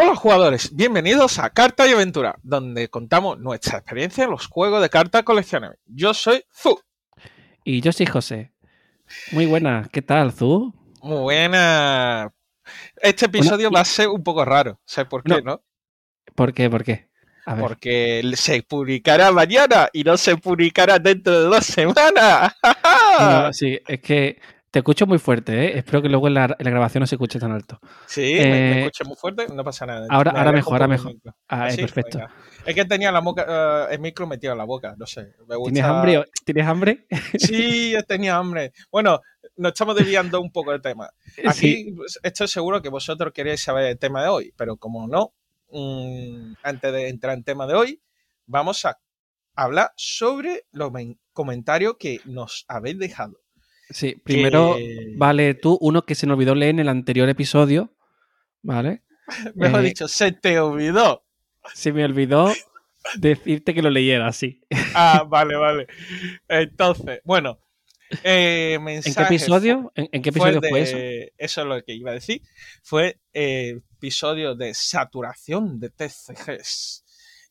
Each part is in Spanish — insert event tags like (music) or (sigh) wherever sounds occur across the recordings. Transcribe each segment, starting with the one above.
Hola jugadores, bienvenidos a Carta y Aventura, donde contamos nuestra experiencia en los juegos de cartas coleccionables. Yo soy Zu. Y yo soy José. Muy buena, ¿qué tal, Zu? Muy buena. Este episodio va a ser un poco raro, ¿sabes por qué, no? ¿Por qué? ¿Por qué? Porque se publicará mañana y no se publicará dentro de dos semanas. (laughs) sí, es que te escucho muy fuerte, ¿eh? Espero que luego en la, grabación no se escuche tan alto. Sí, me, eh, escucho muy fuerte, no pasa nada. Ahora, ahora mejor, ahora mejor. Ah, perfecto. Es que tenía la boca, eh, el micro metido en la boca, no sé. ¿Tienes hambre? ¿Tienes hambre? (laughs) Sí, tenía hambre. Bueno, nos estamos desviando un poco del tema. (laughs) Aquí pues, estoy seguro que vosotros queréis saber el tema de hoy, pero como no, mm, antes de entrar en tema de hoy, vamos a hablar sobre los comentarios que nos habéis dejado. Sí, primero, vale, tú, uno que se me olvidó leer en el anterior episodio, ¿vale? (laughs) Mejor eh, dicho, se te olvidó. Se me olvidó (laughs) decirte que lo leyera, sí. Ah, (laughs) vale, vale. Entonces, bueno. Eh, ¿En qué episodio? ¿En, qué episodio fue, eso? Eso es lo que iba a decir. Fue eh, episodio de saturación de TCGs.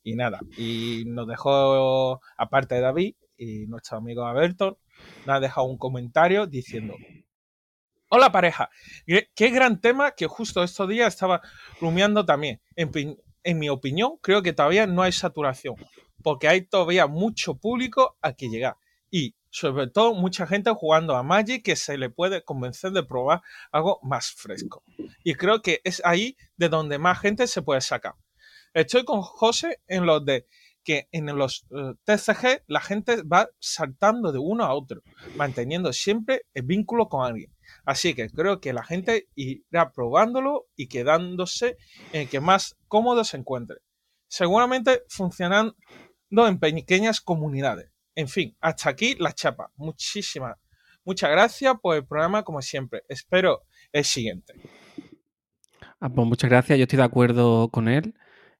Y nada, y nos dejó, aparte de David y nuestro amigo Alberto, nos ha dejado un comentario diciendo, (laughs) hola pareja, qué, gran tema que justo estos días estaba rumiando también. En, en mi opinión, creo que todavía no hay saturación, porque hay todavía mucho público a que llegar. Y sobre todo mucha gente jugando a Magic que se le puede convencer de probar algo más fresco. Y creo que es ahí de donde más gente se puede sacar. Estoy con José en los de que en los eh, TCG la gente va saltando de uno a otro, manteniendo siempre el vínculo con alguien. Así que creo que la gente irá probándolo y quedándose en el que más cómodo se encuentre. Seguramente funcionando en pequeñas comunidades. En fin, hasta aquí la chapa. Muchísimas, muchas gracias por el programa como siempre. Espero el siguiente. Ah, pues muchas gracias, yo estoy de acuerdo con él.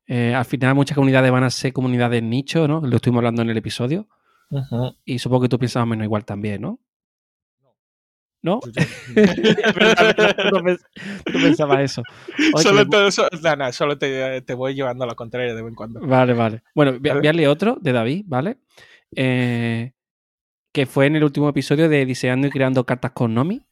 Eh, al final muchas comunidades van a ser comunidades nicho, ¿no? Lo estuvimos hablando en el episodio. Y supongo que tú piensas más o menos igual también, ¿no? ¿No? (laughs) tú pensabas eso. solo, te, voy llevando a la contraria de vez en cuando. Vale, vale. Bueno, voy, a leer otro de David, ¿vale? Eh, que fue en el último episodio de Diseñando y Creando Cartas con Nomi.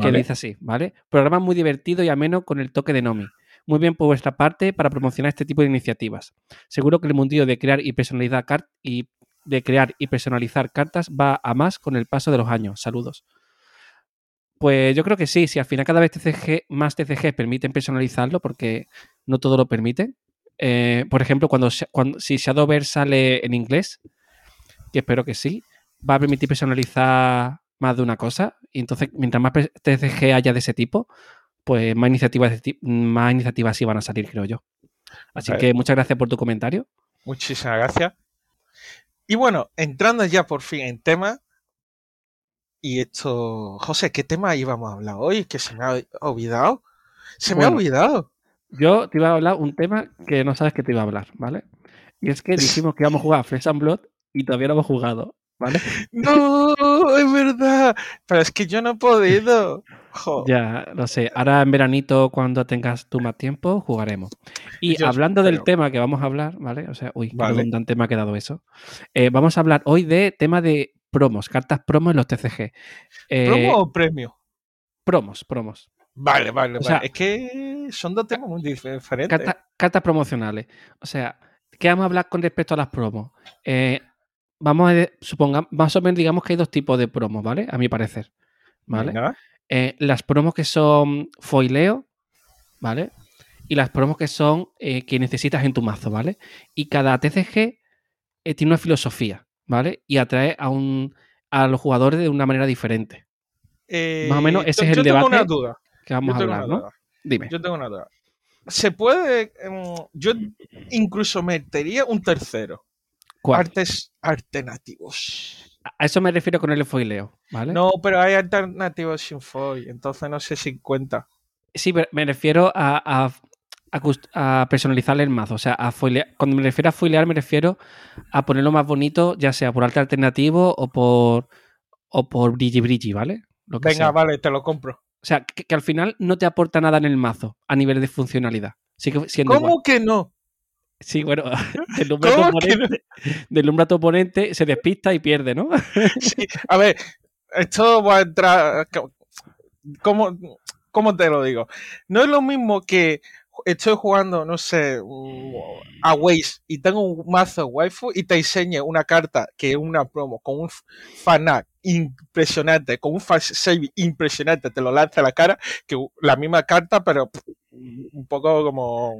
Que dice así, ¿vale? Programa muy divertido y ameno con el toque de Nomi. Muy bien por vuestra parte para promocionar este tipo de iniciativas. Seguro que el mundillo de crear y personalizar, y de crear y personalizar cartas va a más con el paso de los años. Saludos. Pues yo creo que sí, si al final cada vez TCG, más TCG permiten personalizarlo, porque no todo lo permite. Eh, por ejemplo, cuando, cuando si Shadowverse sale en inglés, que espero que sí, va a permitir personalizar más de una cosa. Y entonces, mientras más TCG haya de ese tipo, pues más iniciativas, más iniciativas sí van a salir, creo yo. Así que muchas gracias por tu comentario. Muchísimas gracias. Y bueno, entrando ya por fin en tema. Y esto, José, ¿qué tema íbamos a hablar hoy? Que se me ha olvidado. Se me ha olvidado. Yo te iba a hablar un tema que no sabes que te iba a hablar, ¿vale? Y es que (laughs) dijimos que íbamos a jugar a Flesh and Blood y todavía no hemos jugado, ¿vale? No, es verdad. Pero es que yo no he podido. Ya, no sé. Ahora en veranito, cuando tengas tú más tiempo, jugaremos. Y hablando del tema que vamos a hablar, ¿vale? O sea, uy, qué redundante me ha quedado eso. Eh, vamos a hablar hoy de tema de promos, cartas promos en los TCG. Eh, ¿Promo o premio? Promos, promos. Vale, vale, vale. es que son dos temas muy diferentes. cartas promocionales. O sea, ¿qué vamos a hablar con respecto a las promos? Eh, vamos a suponga, más o menos digamos que hay dos tipos de promos, ¿vale? A mi parecer. ¿Vale? Eh, las promos que son foileo, ¿vale? Y las promos que son eh, que necesitas en tu mazo, ¿vale? Y cada TCG eh, tiene una filosofía, ¿vale? Y atrae a, un, a los jugadores de una manera diferente. Más o menos ese es el debate una duda. que vamos a hablar, ¿no? Dime. Yo tengo una duda. Se puede. Em, yo incluso metería un tercero. ¿Cuál? Artes alternativos. A eso me refiero con el foileo, ¿vale? No, pero hay alternativas sin foil, entonces no sé si cuenta. Sí, me refiero a, a, personalizar el mazo. O sea, a cuando me refiero a foilear, me refiero a ponerlo más bonito, ya sea por arte alternativo o por o por brilli brilli, ¿vale? Venga, vale, te lo compro. O sea, que, al final no te aporta nada en el mazo a nivel de funcionalidad. Sigue siendo ¿Cómo igual. que no? Sí, bueno, deslumbra a tu oponente, a tu oponente, se despista y pierde, ¿no? (laughs) Sí, a ver, esto va a entrar. ¿Cómo, ¿Cómo te lo digo? No es lo mismo que estoy jugando, no sé, a Waze y tengo un mazo waifu y te enseñe una carta que es una promo con un fanart impresionante, con un save impresionante, te lo lanza a la cara, que la misma carta, pero un poco como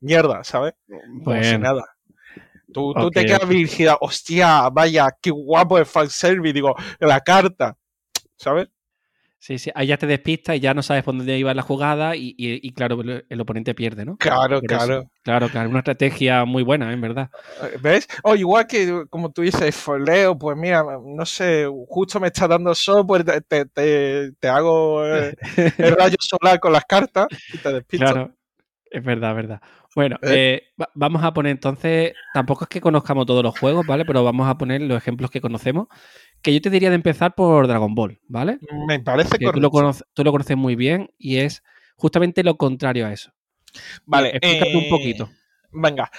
mierda, ¿sabes? Si Bueno, nada. Tú, te quedas virgida, hostia, vaya, qué guapo el fanservice, digo, la carta, ¿sabes? Sí, sí, ahí ya te despistas y ya no sabes por dónde iba la jugada y, y- y claro, el, el oponente pierde, ¿no? Claro, eso. claro. Claro, claro, una estrategia muy buena, en verdad. ¿Ves? O igual que, como tú dices, foleo, pues mira, no sé, justo me está dando sol, pues te, te, te- hago eh, (laughs) el rayo solar con las cartas y te despisto. Claro, es verdad, verdad. Bueno, ¿Eh? eh, va- vamos a poner entonces, tampoco es que conozcamos todos los juegos, ¿vale? Pero vamos a poner los ejemplos que conocemos. Que yo te diría de empezar por Dragon Ball, ¿vale? Me parece Que tú correcto. lo, conoces, tú lo conoces muy bien y es justamente lo contrario a eso. Vale, Explícate un eh, poquito. Venga.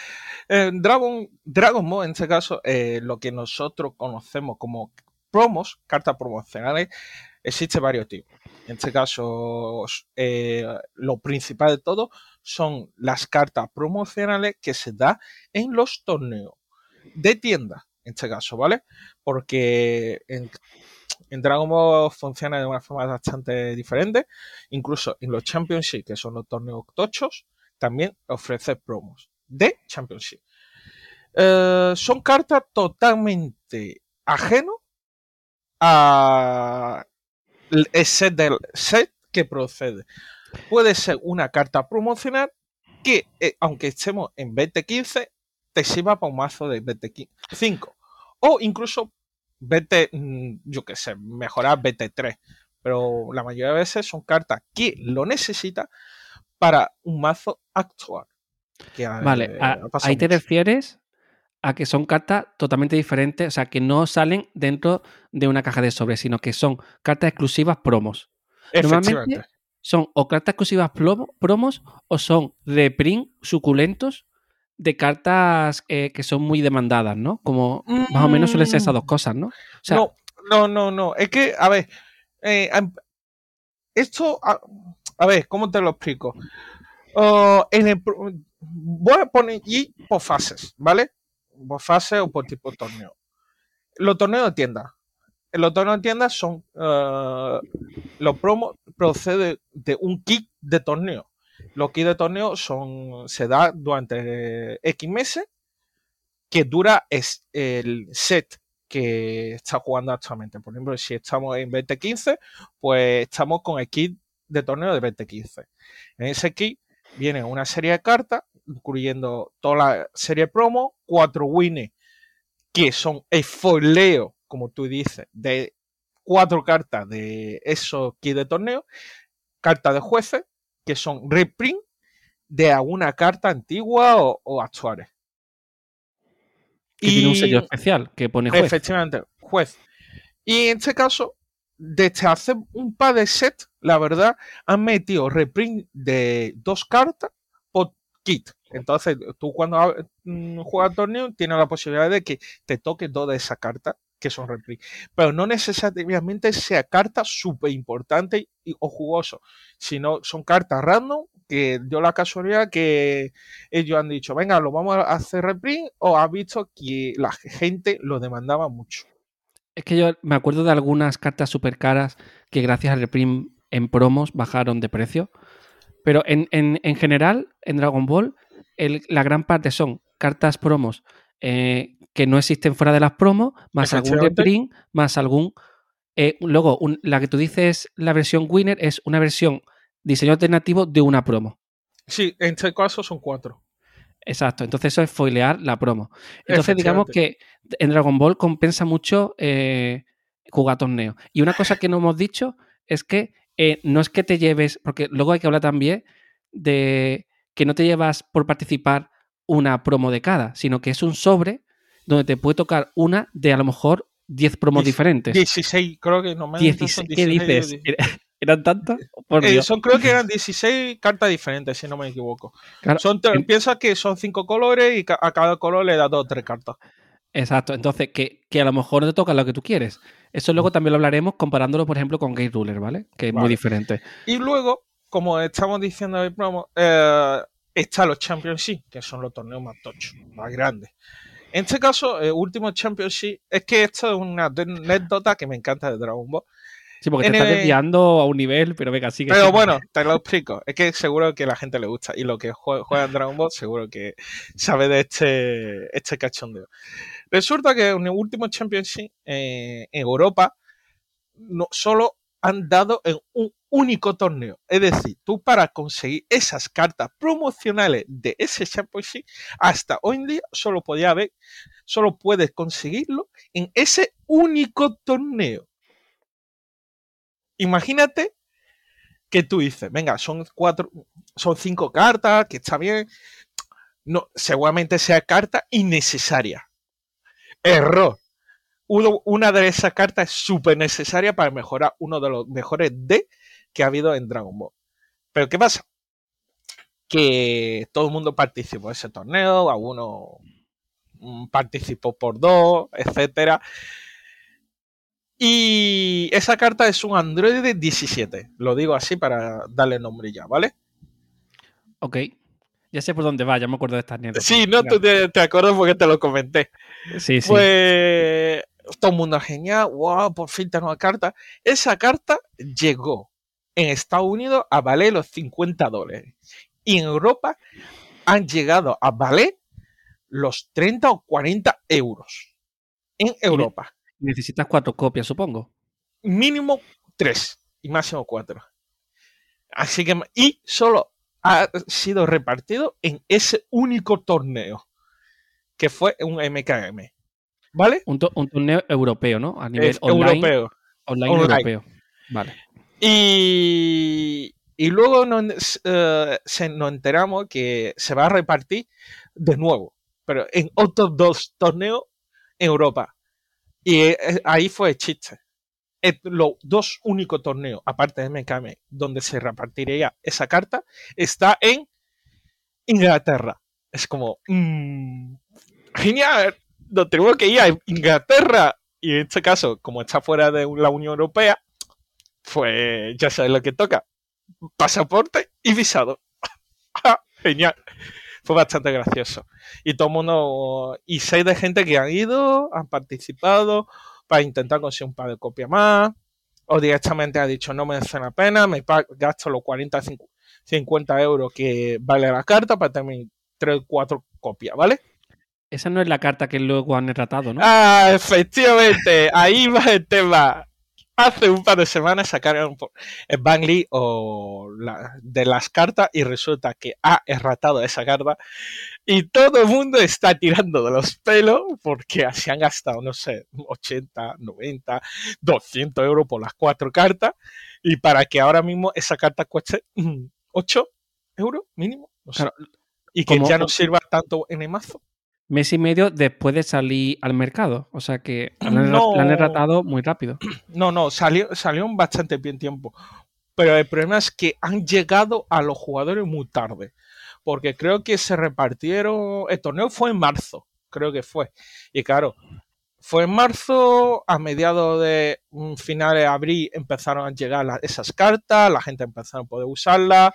Eh, Dragon, Dragon Ball, en este caso, eh, lo que nosotros conocemos como promos, cartas promocionales, existe varios tipos. En este caso, eh, lo principal de todo son las cartas promocionales que se da en los torneos de tienda, en este caso, ¿vale? Porque en, Dragon Ball funciona de una forma bastante diferente. Incluso en los Championship, que son los torneos tochos, también ofrece promos de Championship. Eh, son cartas totalmente ajeno a el set del set que procede. Puede ser una carta promocional que, eh, aunque estemos en 2015, te sirva para un mazo de 25. O incluso vete, mm, yo qué sé, mejorar BT3. Pero la mayoría de veces son cartas que lo necesita para un mazo actual. Que, Vale, eh, a- ahí te refieres a que son cartas totalmente diferentes, o sea, que no salen dentro de una caja de sobres, sino que son cartas exclusivas promos. Normalmente son o cartas exclusivas promos o son reprint suculentos de cartas eh, que son muy demandadas, ¿no? Como más o menos suelen ser esas dos cosas, ¿no? O sea, no, no, no, no. Es que, a ver, eh, esto, a, a ver, ¿cómo te lo explico? Oh, en el voy a poner y por fases, ¿vale? Por fase o por tipo torneo. Los torneos de tienda. En los torneos de tienda son eh, los promos procede de un kit de torneo. Los kits de torneo son se da durante X meses que dura es el set que está jugando actualmente. Por ejemplo, si estamos en 2015, pues estamos con el kit de torneo de 2015. En ese kit viene una serie de cartas, incluyendo toda la serie promo, cuatro winners que son el foileo, como tú dices, de cuatro cartas de esos kits de torneo, cartas de jueces, que son reprint de alguna carta antigua o, o actuales. que tiene un sello especial que pone juez. Efectivamente, juez. Y en este caso, desde hace un par de sets, la verdad, han metido reprint de dos cartas Entonces, tú cuando mm, juegas torneo, tienes la posibilidad de que te toque dos de esas cartas que son reprint. Pero no necesariamente sea carta súper importante o jugoso, sino son cartas random que dio la casualidad que ellos han dicho, venga, lo vamos a hacer reprint o ha visto que la gente lo demandaba mucho. Es que yo me acuerdo de algunas cartas súper caras que gracias al reprint en promos bajaron de precio. Pero en, en, en general, en Dragon Ball, el- la gran parte son cartas promos eh, que no existen fuera de las promos, más algún reprint, más algún... eh, luego, un- la que tú dices, la versión winner, es una versión diseño alternativo de una promo. Sí, en este caso son cuatro. Exacto, entonces eso es foilear la promo. Entonces digamos que en Dragon Ball compensa mucho eh, jugar torneo. Y una cosa que no hemos dicho es que eh, no es que te lleves, porque luego hay que hablar también de que no te llevas por participar una promo de cada, sino que es un sobre donde te puede tocar una de a lo mejor 10 promos diferentes. 16, creo que no me 16, ¿Qué dices? (laughs) ¿Eran tantas? Eh, son, creo que eran 16 cartas diferentes, si no me equivoco. son, Piensa que son 5 colores y a cada color le da 2 o 3 cartas. Exacto, entonces que, a lo mejor no te toca lo que tú quieres. Eso luego también lo hablaremos comparándolo, por ejemplo, con Gate Ruler, ¿vale? Que es muy diferente. Y luego, como estamos diciendo en el promo, eh, está los Championship, que son los torneos más tochos, más grandes. En este caso, el último Championship, es que esto es una anécdota que me encanta de Dragon Ball. Sí, porque te estás desviando a un nivel, pero venga, sigue. Pero bueno, te lo explico. Es que seguro que la gente le gusta. Y lo que juega en Dragon Ball, seguro que sabe de este, este cachondeo. Resulta que en el último Championship eh, en Europa no, solo han dado en un único torneo. Es decir, tú para conseguir esas cartas promocionales de ese Championship, hasta hoy en día solo podía haber, solo puedes conseguirlo en ese único torneo. Imagínate que tú dices, venga, son cuatro, son cinco cartas, que está bien. No, seguramente sea carta innecesaria. Error. una de esas cartas es súper necesaria para mejorar uno de los mejores D que ha habido en Dragon Ball. Pero ¿qué pasa? Que todo el mundo participó en ese torneo, algunos mm, participó por dos, etcétera. Y esa carta es un Android 17. Lo digo así para darle nombre ya, ¿vale? Ok. Ya sé por dónde va, ya me acuerdo de esta anécdota. Sí, no, tú te, acuerdas porque te lo comenté. Sí, sí. Pues todo el mundo genial, wow, por fin tengo una carta. Esa carta llegó en Estados Unidos a valer los 50 dólares. Y en Europa han llegado a valer los 30 o 40 euros. En Europa. Necesitas cuatro copias, supongo. Mínimo tres y máximo cuatro. Así que, y solo ha sido repartido en ese único torneo, que fue un MKM. ¿Vale? Un, torneo europeo, ¿no? A nivel online, europeo. Online, europeo. Vale. Y, y luego nos, eh, se, nos enteramos que se va a repartir de nuevo, pero en otros dos torneos en Europa. Y eh, eh, ahí fue chiste. Los dos únicos torneos, aparte de MKM, donde se repartiría esa carta, está en Inglaterra. Es como, mmm, genial, no tenemos que ir a Inglaterra. Y en este caso, como está fuera de la Unión Europea, pues ya sabes lo que toca. Pasaporte y visado. (laughs) genial fue bastante gracioso. Y todo el mundo, y seis de gente que han ido, han participado para intentar conseguir un par de copias más, o directamente ha dicho no me merece la pena, me gasto los 40, 50 euros que vale la carta para tener 3 4 copias, ¿vale? Esa no es la carta que luego han retratado, ¿no? Ah, efectivamente, ahí va el tema hace un par de semanas sacaron el Bangli o de las cartas y resulta que ha erratado esa carta. Y todo el mundo está tirando de los pelos porque se han gastado, no sé, 80, 90, 200 euros por las cuatro cartas. Y para que ahora mismo esa carta cueste 8 mm, euros mínimo. y que ya no sirva tanto en el mazo mes y medio después de salir al mercado. O sea que no, la han erratado muy rápido. No, no, salió, salió en bastante bien tiempo. Pero el problema es que han llegado a los jugadores muy tarde. Porque creo que se repartieron. El torneo fue en marzo, creo que fue. Y claro, fue en marzo, a mediados de finales de abril empezaron a llegar esas cartas, la gente empezó a poder usarlas.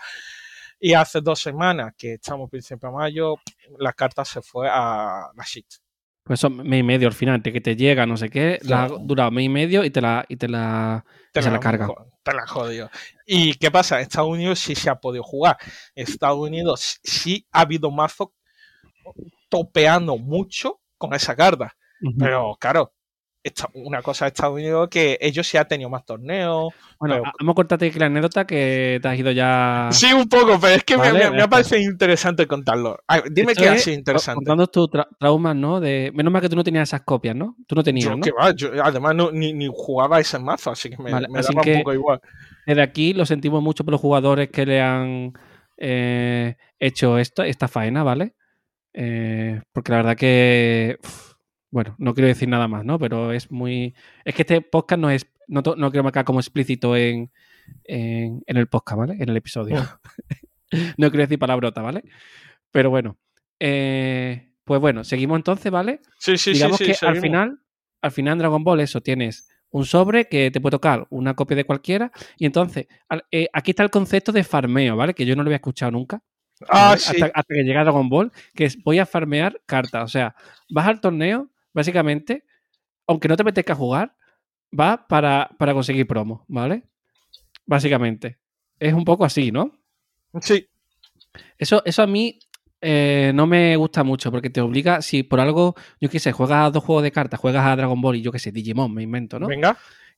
Y hace dos semanas, que estamos principio de mayo, la carta se fue a la shit. Pues son mes y medio al final, que te llega, no sé qué, la ha durado mes y medio y te la, y te la, te la, carga. Te la jodido. ¿Y qué pasa? Estados Unidos sí se ha podido jugar. Estados Unidos sí ha habido mazo topeando mucho con esa carta. Pero claro, una cosa de Estados Unidos que ellos sí han tenido más torneos. Bueno, vamos a cortarte la anécdota que te has ido ya. Sí, un poco, pero es que me, ha parecido interesante contarlo. dime qué ha sido interesante. Contando tus traumas, ¿no? De, menos mal que tú no tenías esas copias, ¿no? Tú no tenías. ¿no? además, ni, jugaba ese mazo, así que me, daba un poco igual. Desde aquí lo sentimos mucho por los jugadores que le han eh, hecho esto, esta faena, ¿vale? Eh, porque la verdad que. Bueno, no quiero decir nada más, ¿no? Pero es muy. Es que este podcast no es. No, no quiero marcar como explícito en, en, el podcast, ¿vale? En el episodio. (laughs) no quiero decir palabrota, ¿vale? Pero bueno. Eh, pues bueno, seguimos entonces, ¿vale? Sí, sí, Digamos sí. que al final, al final en Dragon Ball, eso, tienes un sobre que te puede tocar una copia de cualquiera. Y entonces, eh, aquí está el concepto de farmeo, ¿vale? Que yo no lo había escuchado nunca. Ah, hasta, que llega Dragon Ball, que es voy a farmear cartas. O sea, vas al torneo, básicamente, aunque no te apetezca jugar, va para, para conseguir promo, ¿vale? Básicamente. Es un poco así, ¿no? Sí. Eso, eso a mí eh, no me gusta mucho porque te obliga, si por algo, yo qué sé, juegas a dos juegos de cartas, juegas a Dragon Ball y yo qué sé, Digimon, me invento, ¿no? Venga.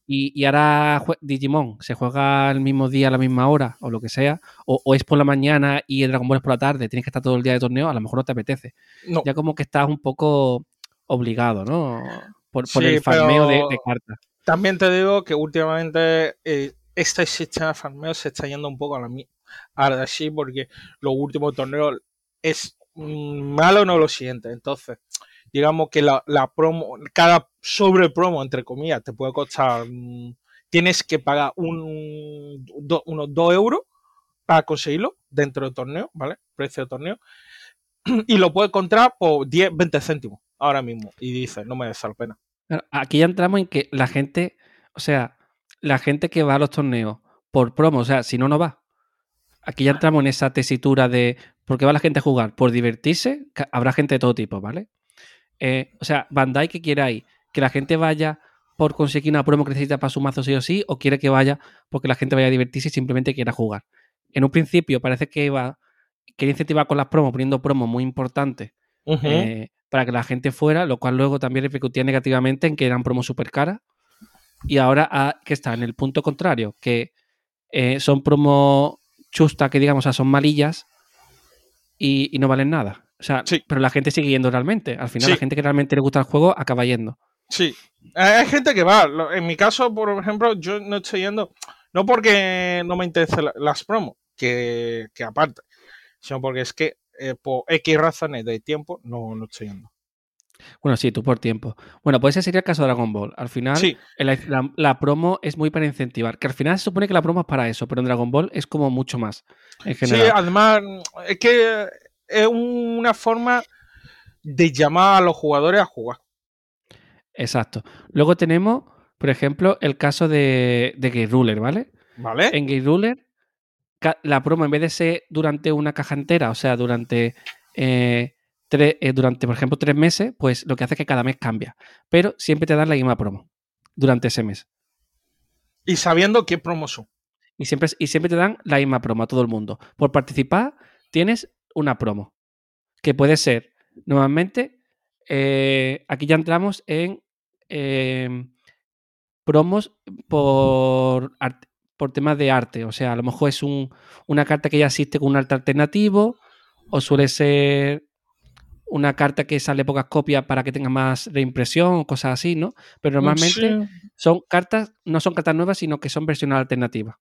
Y, ahora Digimon se juega el mismo día a la misma hora o lo que sea, o, es por la mañana y el Dragon Ball es por la tarde, tienes que estar todo el día de torneo, a lo mejor no te apetece. Ya como que estás un poco obligado, ¿no? Por, el farmeo de, cartas. También te digo que últimamente eh, este sistema de farmeo se está yendo un poco a la ahora así porque los últimos torneos es mm, malo no lo siguiente. Entonces, digamos que la, promo, cada sobre promo, entre comillas, te puede costar, mm, tienes que pagar un, unos 2 euros para conseguirlo dentro del torneo, ¿vale? Precio de torneo. (clears throat) Y lo puedes encontrar por 10, 20 céntimos ahora mismo. Y dices, no me la pena. Aquí ya entramos en que la gente, o sea, la gente que va a los torneos por promo, o sea, si no, no va. Aquí ya entramos en esa tesitura de por qué va la gente a jugar. Por divertirse, habrá gente de todo tipo, ¿vale? Eh, o sea, Bandai que ahí, que la gente vaya por conseguir una promo que necesita para su mazo sí o sí, o quiere que vaya porque la gente vaya a divertirse y simplemente quiera jugar. En un principio parece que iba, quería incentivar con las promos, poniendo promos muy importantes eh, para que la gente fuera, lo cual luego también repercutía negativamente en que eran promos súper caras. Y ahora ah, que está en el punto contrario, que eh, son promos chustas que digamos, o sea, son malillas y, no valen nada. O sea, pero la gente sigue yendo realmente. Al final, la gente que realmente le gusta el juego acaba yendo. Sí. Hay gente que va. En mi caso, por ejemplo, yo no estoy yendo, no porque no me interesen las promos, que, aparte, sino porque es que eh, por X razones de tiempo no, no estoy yendo. Bueno, sí, tú por tiempo. Bueno, pues ese sería el caso de Dragon Ball. Al final, la, promo es muy para incentivar. Que al final se supone que la promo es para eso, pero en Dragon Ball es como mucho más. En general. Sí, además, es que es una forma de llamar a los jugadores a jugar. Exacto. Luego tenemos, por ejemplo, el caso de, de Game Ruler, ¿vale? Vale. En Game Ruler, la promo en vez de ser durante una caja entera, o sea, durante. Eh, eh, durante, por ejemplo, tres meses, pues lo que hace es que cada mes cambia. Pero siempre te dan la misma promo durante ese mes. Y sabiendo qué promo son. Y siempre, y siempre te dan la misma promo a todo el mundo. Por participar, tienes una promo. Que puede ser, normalmente, eh, aquí ya entramos en em, promos por, por temas de arte. O sea, a lo mejor es una carta que ya existe con un arte alternativo, o suele ser una carta que sale pocas copias para que tenga más reimpresión o cosas así, ¿no? Pero normalmente son cartas, no son cartas nuevas, sino que son versiones alternativas.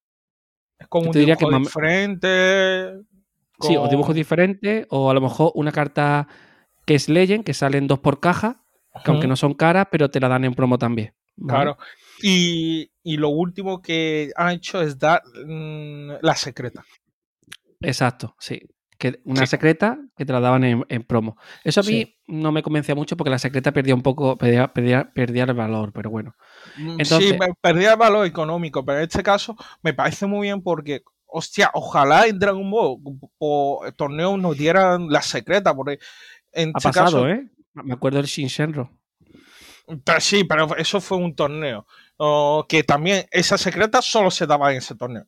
Es como un dibujo diferente. Sí, o dibujos diferentes, o a lo mejor una carta que es Legend, que salen dos por caja, que aunque no son caras, pero te la dan en promo también. Claro. Y, lo último que han hecho es dar mm, la secreta. Exacto, sí que una secreta que te la daban en, promo. Eso a mí no me convencía mucho porque la secreta perdía un poco, perdía, perdía, el valor, pero bueno. Mm, sí, perdía el valor económico, pero en este caso me parece muy bien porque, hostia, ojalá en Dragon Ball o torneo nos dieran la secreta, porque en ha este pasado, ¿eh? Me acuerdo del Shinshenro. Pero sí, pero eso fue un torneo. que también esa secreta solo se daba en ese torneo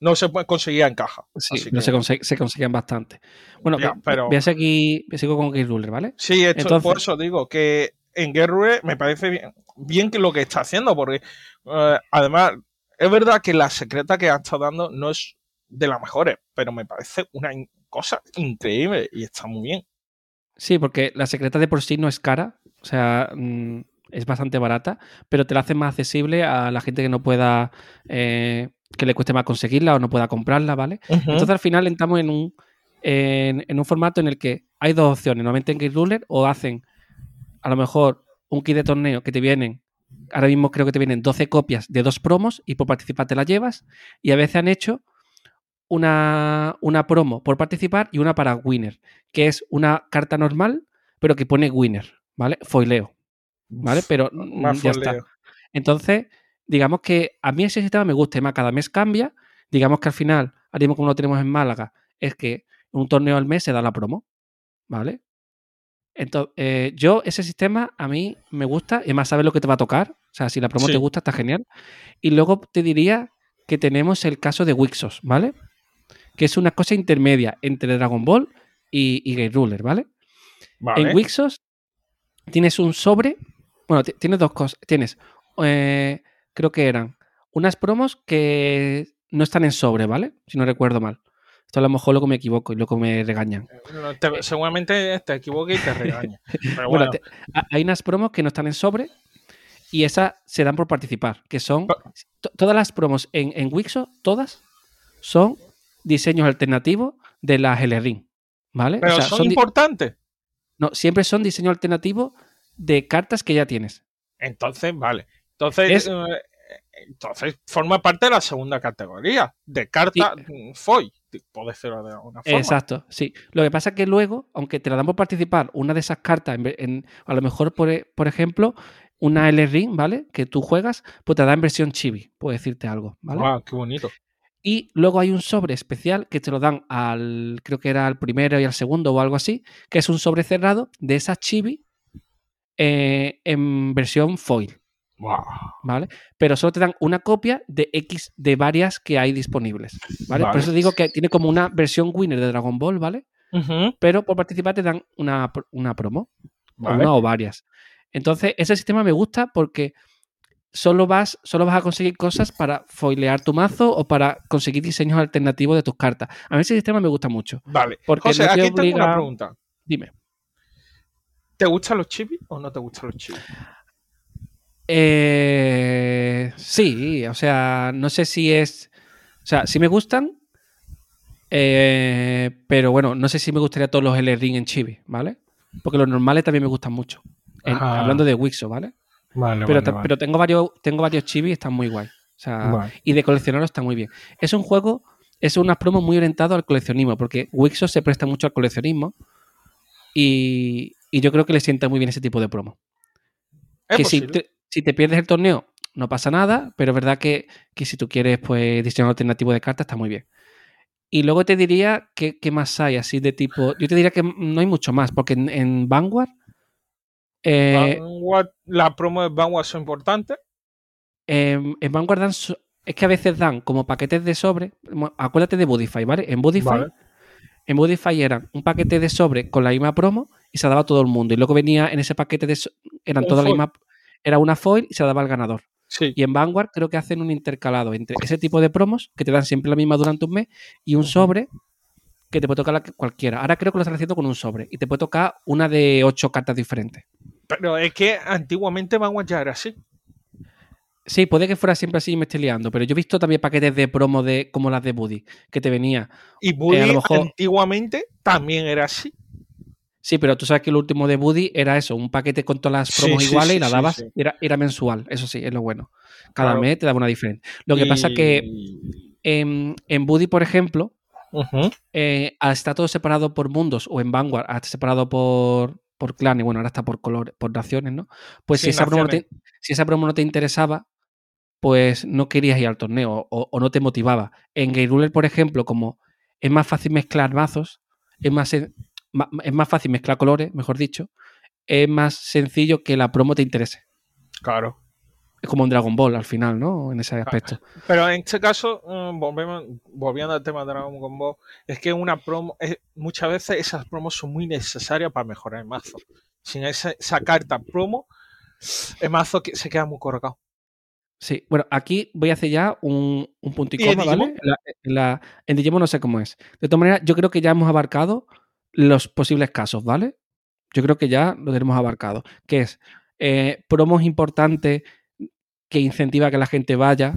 no se conseguía en caja. Sí, se, conseguían bastante. Bueno, pero... voy a seguir, sigo con Game Ruler, ¿vale? Sí, esto, por eso digo que en Game Ruler me parece bien, bien que lo que está haciendo, porque eh, además es verdad que la secreta que ha estado dando no es de las mejores, pero me parece una cosa increíble y está muy bien. Sí, porque la secreta de por sí no es cara, o sea, mm, es bastante barata, pero te la hace más accesible a la gente que no pueda eh, que le cueste más conseguirla o no pueda comprarla, ¿vale? Entonces al final entramos en un, en, un formato en el que hay dos opciones. Normalmente en Game Ruler o hacen a lo mejor un kit de torneo que te vienen ahora mismo creo que te vienen 12 copias de dos promos y por participar te las llevas. Y a veces han hecho una, una promo por participar y una para winner, que es una carta normal, pero que pone winner, ¿vale? Foileo, ¿vale? Pero Más ya está. Entonces, digamos que a mí ese sistema me gusta y más cada mes cambia. Digamos que al final, ahora mismo como lo tenemos en Málaga, es que un torneo al mes se da la promo, ¿vale? Entonces, eh, yo ese sistema a mí me gusta y más sabes lo que te va a tocar. O sea, si la promo Sí. te gusta, está genial. Y luego te diría que tenemos el caso de Wixos, ¿vale? Que es una cosa intermedia entre Dragon Ball y, y Gate Ruler, ¿vale? Vale. En Wixos tienes un sobre. Bueno, ti- tienes dos cosas. Tienes, eh, creo que eran unas promos que no están en sobre, ¿vale? Si no recuerdo mal. Esto a lo mejor luego me equivoco y luego me regañan. No, te- seguramente te equivoques y te regañas. (laughs) Pero Bueno, bueno, te- ha- hay unas promos que no están en sobre y esas se dan por participar, que son to- todas las promos en, en Wixo, todas son diseños alternativos de la Ring, ¿vale? O pero sea, son, importantes. No, siempre son diseños alternativos de cartas que ya tienes. Entonces, vale. Entonces, Es- eh, entonces forma parte de la segunda categoría de carta foil, puede ser de alguna forma. Exacto, sí. Lo que pasa es que luego, aunque te la dan por participar, una de esas cartas, en, a lo mejor, por, por ejemplo, una L-Ring, ¿vale? Que tú juegas, pues te da en versión chibi, puedo decirte algo, ¿vale? Guau, qué bonito. Y luego hay un sobre especial que te lo dan al, creo que era al primero y al segundo o algo así, que es un sobre cerrado de esa chibi eh, en versión foil, Guau. ¿vale? Pero solo te dan una copia de X de varias que hay disponibles, ¿vale? Por Vale. eso digo que tiene como una versión winner de Dragon Ball, ¿vale? Pero por participar te dan una, una promo, vale. una o varias. Entonces, ese sistema me gusta porque solo vas, solo vas a conseguir cosas para foilear tu mazo o para conseguir diseños alternativos de tus cartas. A mí ese sistema me gusta mucho. Vale. Porque José, no te aquí tengo una pregunta. Dime. ¿Te gustan los chivis o no te gustan los chivis? Eh, sí, o sea, no sé si es. O sea, sí me gustan. eh, pero bueno, no sé si me gustaría todos los L-Ring en Chibi, ¿vale? Porque los normales también me gustan mucho. En- hablando de Wixo, ¿vale? Vale, Pero, tengo varios, tengo varios Chibi y están muy guay. O sea, Vale. y de coleccionarlos está muy bien. Es un juego, es unas promos muy orientado al coleccionismo, porque Wixo se presta mucho al coleccionismo y, y yo creo que le sienta muy bien ese tipo de promo. Es que si te, si te pierdes el torneo, no pasa nada, pero es verdad que, que si tú quieres pues diseño alternativo de cartas, está muy bien. Y luego te diría que, qué más hay así de tipo. Yo te diría que no hay mucho más, porque en, en Vanguard. Eh, Vanguard- la promo de Vanguard son importantes. en, en Vanguard dan so- es que a veces dan como paquetes de sobre. Acuérdate de Budify, ¿vale? En Budify, Vale. en Budify eran un paquete de sobre con la misma promo y se daba a todo el mundo. Y luego venía en ese paquete de so- eran todas la foil. misma. Era una foil y se daba al ganador. Sí. Y en Vanguard creo que hacen un intercalado entre ese tipo de promos que te dan siempre la misma durante un mes y un sobre que te puede tocar la cualquiera. Ahora creo que lo están haciendo con un sobre y te puede tocar una de ocho cartas diferentes. Pero es que antiguamente Vanguard ya era así. Sí, puede que fuera siempre así y me esté liando, pero yo he visto también paquetes de promo de como las de Buddy, que te venía. Y Buddy Eh, a lo mejor- antiguamente también era así. Sí, pero tú sabes que el último de Buddy era eso, un paquete con todas las promos sí, iguales sí, y la dabas. Era, era mensual, eso sí, es lo bueno. Cada Claro. mes te daba una diferente. Lo que pasa que en, en Buddy, por ejemplo, eh, al estar todo separado por mundos o en Vanguard, al estar separado por, por clanes, bueno, ahora está por color, por naciones, ¿no? Pues Sí, si, esa promo no te, si esa promo no te interesaba, pues no querías ir al torneo o, o no te motivaba. En Game Ruler, por ejemplo, como es más fácil mezclar mazos, es más, es más fácil mezclar colores, mejor dicho, es más sencillo que la promo te interese. Claro. Es como un Dragon Ball al final, ¿no? En ese aspecto. Pero en este caso, volvemos, volviendo al tema de Dragon Ball, es que una promo, es- muchas veces esas promos son muy necesarias para mejorar el mazo. Sin esa, esa carta promo, el mazo que- se queda muy colgado. Sí, bueno, aquí voy a hacer ya un, un punto y ¿Y en coma, ¿vale? La- la- en Digimon no sé cómo es. De todas maneras, yo creo que ya hemos abarcado los posibles casos, ¿vale? Yo creo que ya lo tenemos abarcado. Que es eh, promos importantes que incentiva a que la gente vaya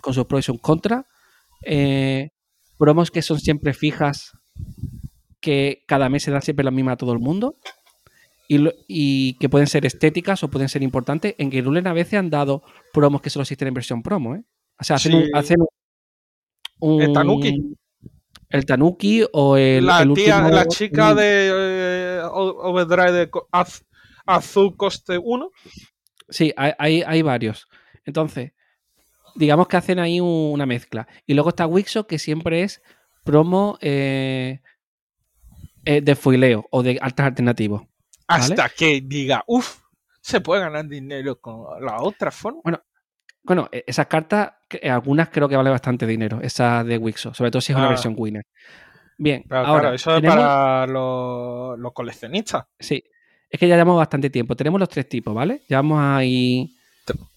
con sus pros y sus contras. eh, promos que son siempre fijas, que cada mes se dan siempre la misma a todo el mundo. y, que pueden ser estéticas o pueden ser importantes. En Game Ruler a veces han dado promos que solo existen en versión promo, ¿eh? O sea, hacen, un, El Tanuki. El Tanuki o el. La, tía, la chica de eh, Overdrive de Azul Coste 1. Sí, hay, hay, varios. Entonces, digamos que hacen ahí una mezcla. Y luego está Wixo, que siempre es promo eh, eh, de foileo o de altas alternativos. Hasta que diga, uff, se puede ganar dinero con la otra forma. Bueno, bueno e, esas cartas, algunas creo que vale bastante dinero, esa de Wixo, sobre todo si es una ah. versión winner. Bien, ahora. eso es para los, coleccionistas. Sí, es que ya llevamos bastante tiempo. Tenemos los tres tipos, ¿vale? Ya vamos ahí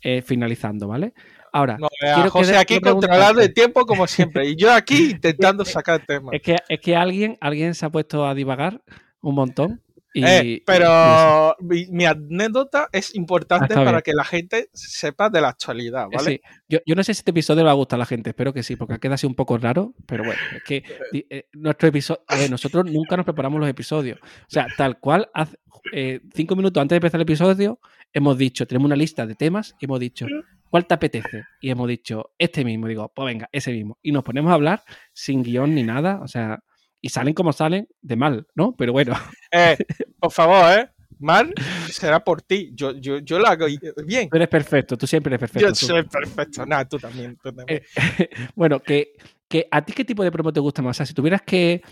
eh, finalizando, ¿vale? Ahora, no, quiero José aquí controlando el tiempo como siempre y yo aquí (laughs) intentando sacar el tema. Es que, es que alguien, alguien se ha puesto a divagar un montón eh, pero mi, anécdota es importante para que la gente sepa de la actualidad, ¿vale? Sí. Yo, no sé si este episodio le va a gustar a la gente, espero que sí, porque queda así un poco raro, pero bueno, es que (laughs) eh, nuestro episodio, nosotros nunca nos preparamos los episodios. O sea, tal cual, hace, eh, cinco minutos antes de empezar el episodio, hemos dicho, tenemos una lista de temas y hemos dicho, ¿cuál te apetece? Y hemos dicho, este mismo. Digo, pues venga, ese mismo. Y nos ponemos a hablar sin guion ni nada, o sea y salen como salen de mal, ¿no? Pero bueno. (laughs) Eh, por favor, ¿eh? Mal (laughs) será por ti. Yo, yo, yo lo hago bien. Tú eres perfecto, tú siempre eres perfecto. Yo soy perfecto. Nada, tú también. Eh, (laughs) bueno, que, que, ¿a ti qué tipo de promo te gusta más? O sea, si tuvieras que.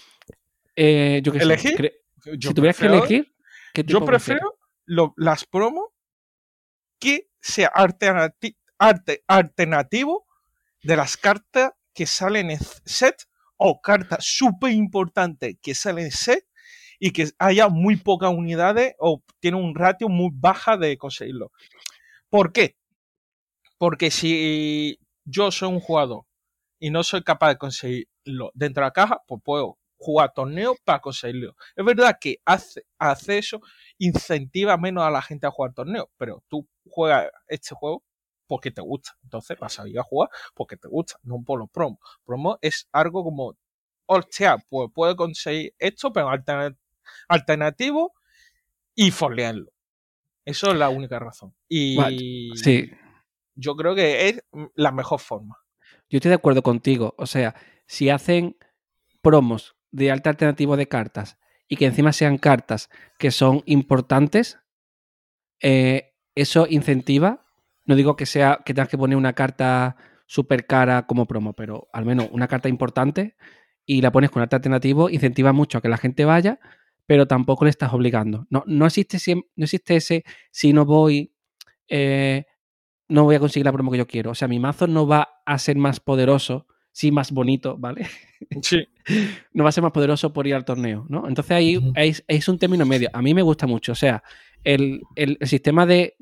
Eh, yo ¿Elegir? si tuvieras que elegir. ¿qué tipo yo prefiero las promos que sea alternati alternativo de las cartas que salen en set o carta súper importante que sale en set y que haya muy pocas unidades o tiene un ratio muy baja de conseguirlo. ¿Por qué? Porque si yo soy un jugador y no soy capaz de conseguirlo dentro de la caja, pues puedo jugar torneo para conseguirlo. Es verdad que hace, hace eso, incentiva menos a la gente a jugar torneo, pero tú juegas este juego porque te gusta. Entonces vas a ir a jugar porque te gusta, no por los promos. Promo es algo como, hostia, pues puedo conseguir esto, pero alternativo y folearlo. Eso es la única razón. Y sí. yo creo que es la mejor forma. Yo estoy de acuerdo contigo. O sea, si hacen promos de alta alternativa de cartas y que encima sean cartas que son importantes, eh, eso incentiva no digo que sea que tengas que poner una carta súper cara como promo, pero al menos una carta importante y la pones con arte alternativo, incentiva mucho a que la gente vaya, pero tampoco le estás obligando. No, no, existe, no existe ese si no voy, eh, no voy a conseguir la promo que yo quiero. O sea, mi mazo no va a ser más poderoso, sí más bonito, ¿vale? Sí. (laughs) no va a ser más poderoso por ir al torneo, ¿no? Entonces ahí es, es, un término medio. A mí me gusta mucho. O sea, el, sistema de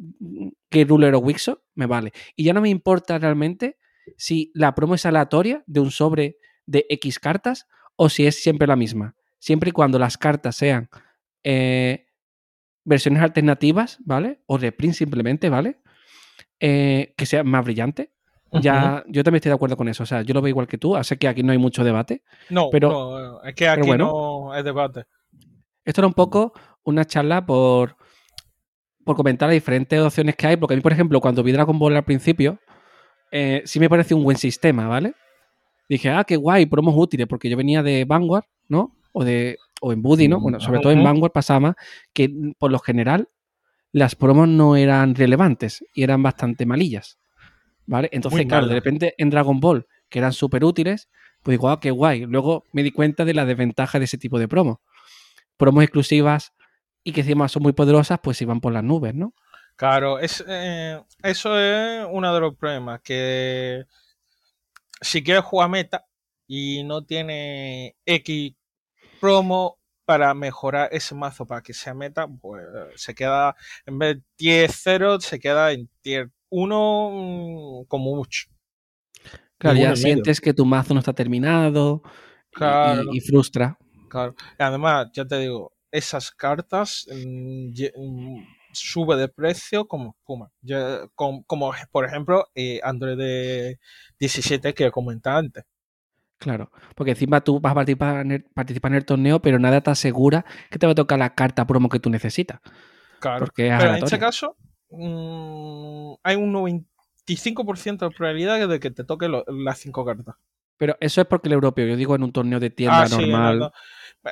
que ruler o Wixo me vale. Y ya no me importa realmente si la promo es aleatoria de un sobre de X cartas o si es siempre la misma. Siempre y cuando las cartas sean eh, versiones alternativas, ¿vale? O reprint simplemente, ¿vale? Eh, que sea más brillante. Ya, yo también estoy de acuerdo con eso. O sea, yo lo veo igual que tú. Sé que aquí no hay mucho debate. No, pero, es que aquí no hay debate. Esto era un poco una charla por, por comentar las diferentes opciones que hay, porque a mí, por ejemplo, cuando vi Dragon Ball al principio, eh, sí me pareció un buen sistema, ¿vale? Dije, ah, qué guay, promos útiles, porque yo venía de Vanguard, ¿no? O de o en Buddy, ¿no? Bueno, sobre todo en Vanguard pasaba que por lo general las promos no eran relevantes y eran bastante malillas, ¿vale? Entonces, claro, de repente en Dragon Ball, que eran súper útiles, pues digo, ah, qué guay. Luego me di cuenta de la desventaja de ese tipo de promos. Promos exclusivas y que encima son muy poderosas, pues iban por las nubes, ¿no? Claro, es, eh, eso es uno de los problemas, que si quieres jugar meta y no tiene X promo para mejorar ese mazo para que sea meta, pues se queda, en vez de tier 0, se queda en tier 1 mm, como mucho. Claro, ya sientes que tu mazo no está terminado y, frustra. Claro, además, ya te digo, esas cartas mm, mm, sube de precio como Puma. como, por ejemplo eh, Android 17 que comentaba antes. Claro, porque encima tú vas a participar en, el, participar en el torneo, pero nada te asegura que te va a tocar la carta promo que tú necesitas. Claro. Porque es Pero en este caso, hay un 95% de probabilidad de que te toque lo- las cinco cartas. Pero eso es porque el europeo, yo digo en un torneo de tienda Ah, sí, normal. no, no.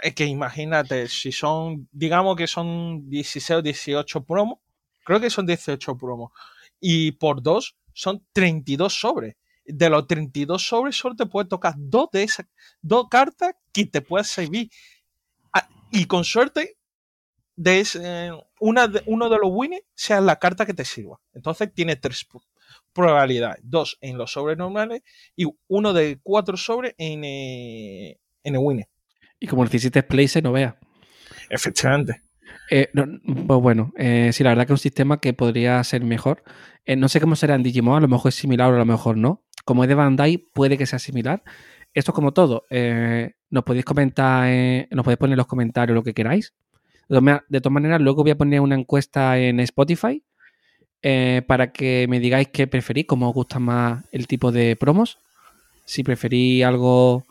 Es que imagínate, si son, digamos que son 16 o 18 promos, creo que son 18 promos, y por dos son 32 sobres. De los 32 sobres solo te puede tocar dos de esas, dos cartas que te pueden servir. Ah, y con suerte, de ese- una de- uno de los winners sea la carta que te sirva. Entonces tiene tres probabilidades. Dos en los sobres normales y uno de cuatro sobres en, eh, en el winner. Y como necesites place, no veas. Efectivamente. Eh, no, pues bueno, eh, sí, la verdad que es un sistema que podría ser mejor. Eh, no sé cómo será en Digimon, a lo mejor es similar o a lo mejor no. Como es de Bandai, puede que sea similar. Esto es como todo. eh, nos podéis comentar, eh, nos podéis poner en los comentarios lo que queráis. De todas maneras, luego voy a poner una encuesta en Spotify eh, para que me digáis qué preferís, cómo os gusta más el tipo de promos. Si preferís algo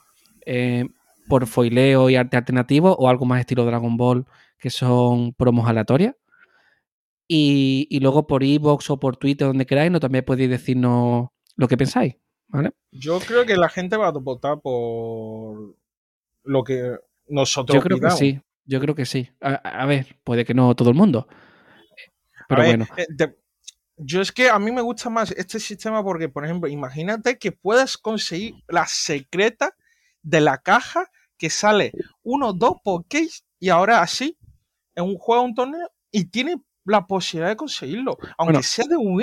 eh, por foileo y arte alternativo o algo más estilo Dragon Ball que son promos aleatorias. Y, y luego por iVoox o por Twitter, donde queráis, no también podéis decirnos lo que pensáis. ¿Vale? Yo creo que la gente va a votar por lo que nosotros Yo creo que sí. Yo creo que sí. A, a ver, puede que no todo el mundo. Pero ver, bueno. eh, te- yo es que a mí me gusta más este sistema porque, por ejemplo, imagínate que puedas conseguir la secreta de la caja que sale uno, dos por case y ahora así en un juego, un torneo y tiene la posibilidad de conseguirlo, aunque Bueno. sea de un.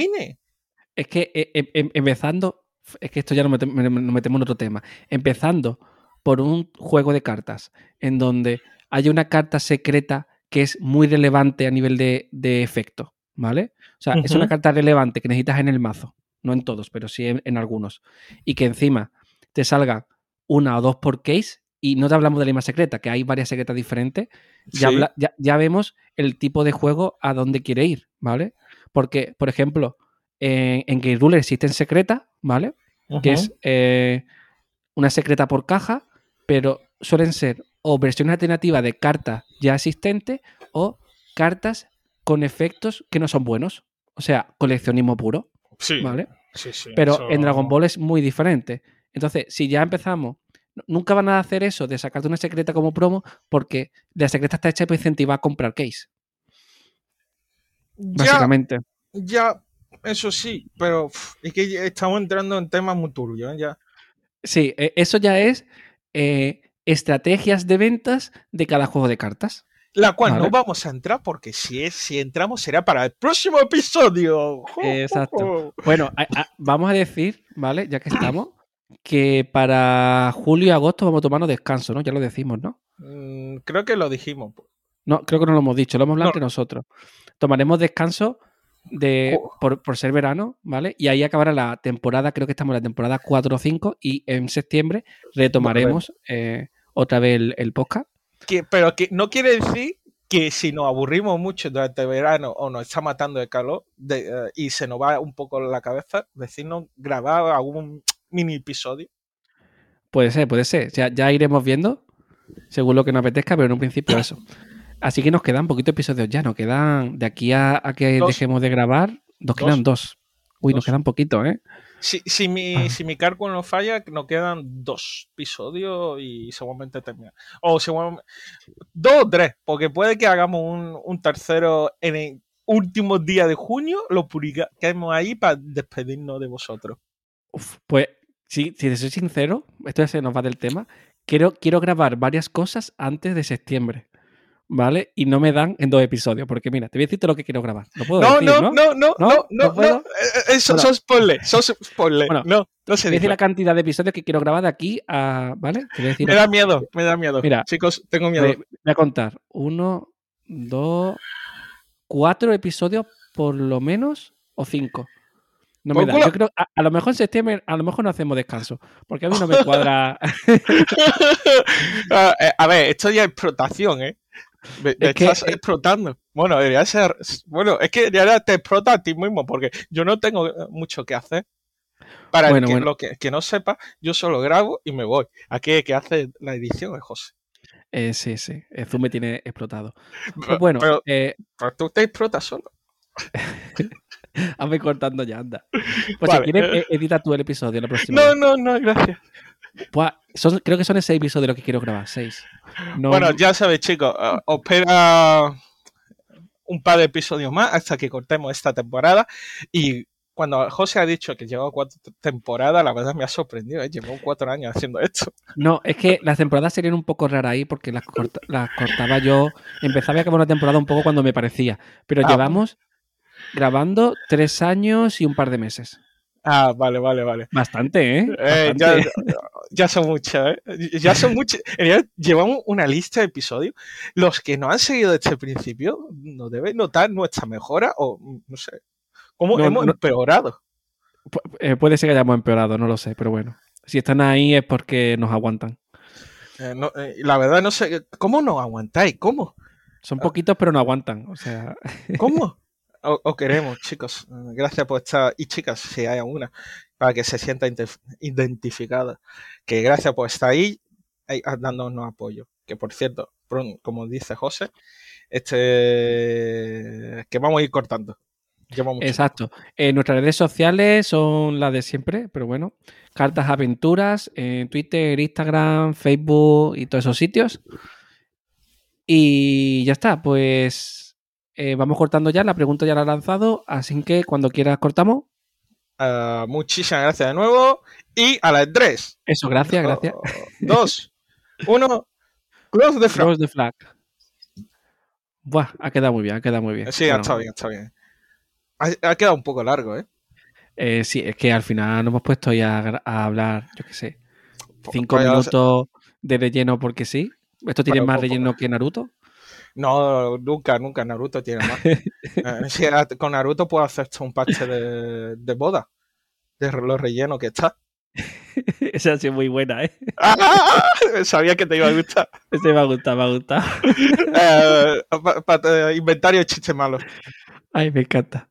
Es que eh, em- em- empezando, es que esto ya nos metemos en otro tema. Empezando por un juego de cartas en donde hay una carta secreta que es muy relevante a nivel de, de efecto, ¿vale? O sea, es una carta relevante que necesitas en el mazo, no en todos, pero sí en, en algunos. Y que encima te salga una o dos por case y no te hablamos de la misma secreta, que hay varias secretas diferentes, ya, Sí. habla- ya, ya vemos el tipo de juego a dónde quiere ir, ¿vale? Porque, por ejemplo, en, en Game Ruler existen secretas, ¿vale? Que es eh, una secreta por caja, pero suelen ser o versiones alternativas de cartas ya existentes o cartas con efectos que no son buenos. O sea, coleccionismo puro, Sí, ¿vale? sí, sí, Pero eso- en Dragon Ball es muy diferente. Entonces, si ya empezamos, nunca van a hacer eso de sacarte una secreta como promo porque la secreta está hecha para incentivar a comprar case, Ya, básicamente. ya, eso sí, pero es que estamos entrando en temas muy turbios, ¿eh? ya. Sí, e- eso ya es eh, estrategias de ventas de cada juego de cartas. La cual Vale. no vamos a entrar porque si, es, si entramos será para el próximo episodio. Exacto. Bueno, a- a- vamos a decir, ¿vale? Ya que estamos, (clears throat) que para julio y agosto vamos a tomarnos descanso, ¿no? Ya lo decimos, ¿no? Mm, creo que lo dijimos. No, creo que no lo hemos dicho, lo hemos hablado No. entre nosotros. Tomaremos descanso de, Jo. por, por ser verano, ¿vale? Y ahí acabará la temporada, creo que estamos en la temporada 4 o 5 y en septiembre retomaremos eh, otra vez el, el podcast. Que, pero que no quiere decir que si nos aburrimos mucho durante el verano o nos está matando el calor de- eh, y se nos va un poco la cabeza, decirnos grabar algún mini episodio. Puede ser, puede ser. Ya, ya iremos viendo, según lo que nos apetezca, pero en un principio eso. Así que nos quedan poquitos episodios ya, nos quedan de aquí a, a que Dos. dejemos de grabar, nos Dos. quedan dos. Uy, nos Dos. quedan poquitos, ¿eh? Si, si, mi, Ah. si mi cálculo no falla, nos quedan dos episodios y seguramente termina. O seguramente, dos o tres, porque puede que hagamos un, un tercero en el último día de junio, lo publiquemos ahí para despedirnos de vosotros. Uf, pues, si, si te soy sincero, esto ya se nos va del tema. Quiero, quiero grabar varias cosas antes de septiembre, ¿vale? Y no me dan en dos episodios, porque mira, te voy a decir todo lo que quiero grabar. No puedo No, decir, no, ¿no? no, no, ¿No? no, ¿No no, eh, eh, Eso Bueno. son spoilers. Bueno, no, no Te se voy a decir dice. la cantidad de episodios que quiero grabar de aquí a. ¿Vale? Te voy a decir. Me da miedo, me da miedo. Mira. Chicos, tengo miedo. Voy, a contar. Uno, dos, cuatro episodios por lo menos o cinco. No me da. Yo creo, a, a lo mejor en septiembre, a lo mejor no hacemos descanso. Porque a mí no me cuadra. (laughs) (laughs) Ah, eh, a ver, esto ya es explotación, ¿eh? Me, me Es que- estás explotando. Bueno, debería ser. Bueno, es que ya te explota a ti mismo, porque yo no tengo eh, mucho que hacer. Para el que, bueno. lo que, que no sepa, yo solo grabo y me voy. Aquí el que hace la edición es José. Eh, sí, sí. El Zoom me tiene explotado. Pues bueno, pero, eh, pero tú te explotas solo. (laughs) hazme cortando ya, anda. (laughs) Pues Vale, si quieres, eh. eh, edita tú el episodio la próxima No, vez. no, no, gracias. Buah, son- creo que son seis episodios los que quiero grabar, seis. No, Bueno, ya sabéis, chicos, eh, os espera un par de episodios más hasta que cortemos esta temporada. Y cuando José ha dicho que llevaba cuatro temporadas, la verdad me ha sorprendido. ¿eh? Llevo cuatro años haciendo esto. no, es que las temporadas serían un poco raras ahí porque las, corta- las cortaba yo. Empezaba y acababa una temporada un poco cuando me parecía. Pero Ah, llevamos grabando tres años y un par de meses. Ah, vale, vale, vale. Bastante, ¿eh? Eh, ya, Bastante. ya son muchos, ¿eh? Ya son realidad, llevamos una lista de episodios. Los que no han seguido desde el principio nos deben notar nuestra mejora o no sé. ¿Cómo No, hemos no- empeorado? Eh, puede ser que hayamos empeorado, no lo sé, pero bueno. Si están ahí es porque nos aguantan. Eh, no, eh, la verdad, no sé. ¿Cómo nos aguantáis? ¿Cómo? Son poquitos, pero no aguantan. O sea, ¿Cómo? (laughs) O- Os queremos, chicos. Gracias por estar. Y chicas, si hay alguna, para que se sienta identificada. Que gracias por estar ahí, ah, dándonos apoyo. Que por cierto, como dice José, este que vamos a ir cortando. Exacto. Eh, nuestras redes sociales son las de siempre, pero bueno. Cartas Aventuras en Twitter, Instagram, Facebook y todos esos sitios. Y ya está, pues eh, vamos cortando ya. La pregunta ya la he lanzado, así que cuando quieras cortamos. Ah, muchísimas gracias de nuevo. Y a las 3, Eso, gracias, gracias. 2, 1, close the front. Cross the flag. Buah, ha quedado muy bien, ha quedado muy bien. Sí, ha Bueno, estado bien, está bien. Ha, ha quedado un poco largo, ¿eh? eh, sí, es que al final nos hemos puesto ya a, hablar, yo qué sé, cinco minutos de relleno porque sí. ¿Esto tiene más relleno que Naruto? No, nunca, nunca Naruto tiene más. (laughs) Eh, sí, a- con Naruto puedo hacer hasta un parche de, de boda. De lo relleno que está. (laughs) Esa ha sido muy buena, ¿eh? ¡Ah! (laughs) Sabía que te iba a gustar. Este me ha gustado, me ha gustado. Eh, pa- pa- eh, inventario de chistes malos. Ay, me encanta.